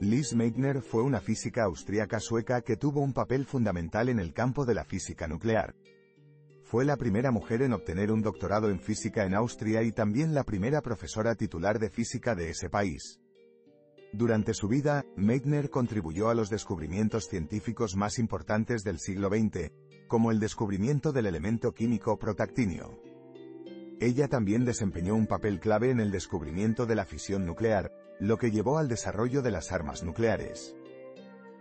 Lise Meitner fue una física austríaca sueca que tuvo un papel fundamental en el campo de la física nuclear. Fue la primera mujer en obtener un doctorado en física en Austria y también la primera profesora titular de física de ese país. Durante su vida, Meitner contribuyó a los descubrimientos científicos más importantes del siglo XX, como el descubrimiento del elemento químico protactinio. Ella también desempeñó un papel clave en el descubrimiento de la fisión nuclear, lo que llevó al desarrollo de las armas nucleares.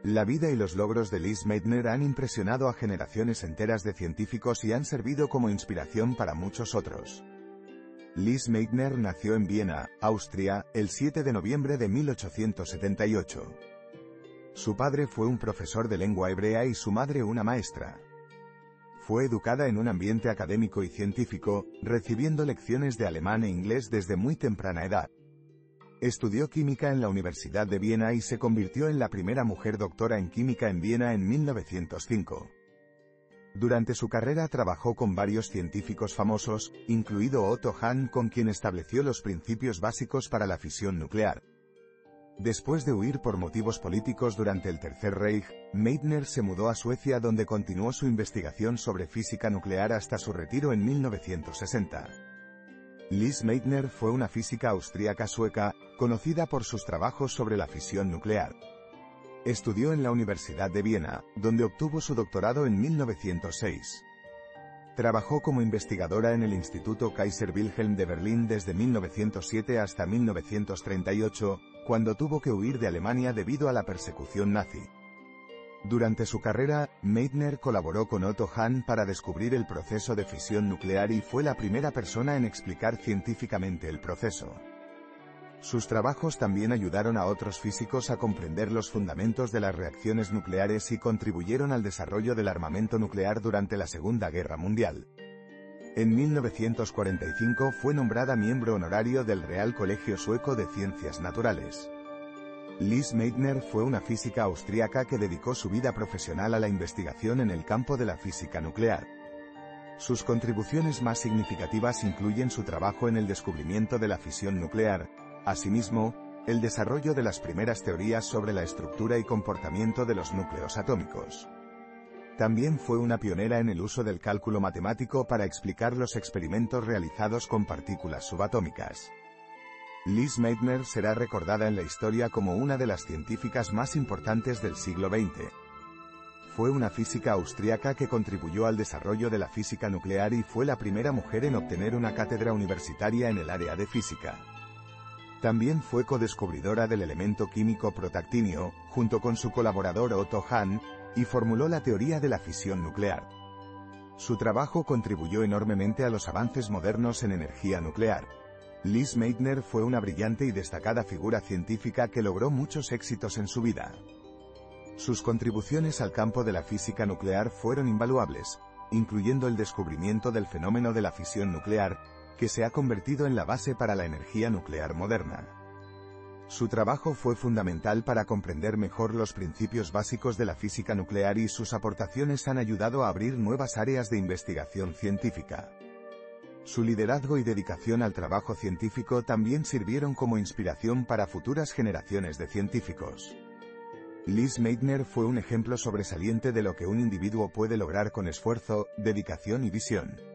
La vida y los logros de Liz Meitner han impresionado a generaciones enteras de científicos y han servido como inspiración para muchos otros. Liz Meitner nació en Viena, Austria, el 7 de noviembre de 1878. Su padre fue un profesor de lengua hebrea y su madre una maestra. Fue educada en un ambiente académico y científico, recibiendo lecciones de alemán e inglés desde muy temprana edad. Estudió química en la Universidad de Viena y se convirtió en la primera mujer doctora en química en Viena en 1905. Durante su carrera trabajó con varios científicos famosos, incluido Otto Hahn con quien estableció los principios básicos para la fisión nuclear. Después de huir por motivos políticos durante el Tercer Reich, Meitner se mudó a Suecia donde continuó su investigación sobre física nuclear hasta su retiro en 1960. Liz Meitner fue una física austríaca sueca, conocida por sus trabajos sobre la fisión nuclear. Estudió en la Universidad de Viena, donde obtuvo su doctorado en 1906. Trabajó como investigadora en el Instituto Kaiser Wilhelm de Berlín desde 1907 hasta 1938, cuando tuvo que huir de Alemania debido a la persecución nazi. Durante su carrera, Meitner colaboró con Otto Hahn para descubrir el proceso de fisión nuclear y fue la primera persona en explicar científicamente el proceso. Sus trabajos también ayudaron a otros físicos a comprender los fundamentos de las reacciones nucleares y contribuyeron al desarrollo del armamento nuclear durante la Segunda Guerra Mundial. En 1945 fue nombrada miembro honorario del Real Colegio Sueco de Ciencias Naturales. Liz Meitner fue una física austríaca que dedicó su vida profesional a la investigación en el campo de la física nuclear. Sus contribuciones más significativas incluyen su trabajo en el descubrimiento de la fisión nuclear, asimismo, el desarrollo de las primeras teorías sobre la estructura y comportamiento de los núcleos atómicos. También fue una pionera en el uso del cálculo matemático para explicar los experimentos realizados con partículas subatómicas. Liz Meitner será recordada en la historia como una de las científicas más importantes del siglo XX. Fue una física austríaca que contribuyó al desarrollo de la física nuclear y fue la primera mujer en obtener una cátedra universitaria en el área de física. También fue codescubridora del elemento químico protactinio, junto con su colaborador Otto Hahn, y formuló la teoría de la fisión nuclear. Su trabajo contribuyó enormemente a los avances modernos en energía nuclear. Liz Meitner fue una brillante y destacada figura científica que logró muchos éxitos en su vida. Sus contribuciones al campo de la física nuclear fueron invaluables, incluyendo el descubrimiento del fenómeno de la fisión nuclear, que se ha convertido en la base para la energía nuclear moderna. Su trabajo fue fundamental para comprender mejor los principios básicos de la física nuclear y sus aportaciones han ayudado a abrir nuevas áreas de investigación científica. Su liderazgo y dedicación al trabajo científico también sirvieron como inspiración para futuras generaciones de científicos. Liz Meitner fue un ejemplo sobresaliente de lo que un individuo puede lograr con esfuerzo, dedicación y visión.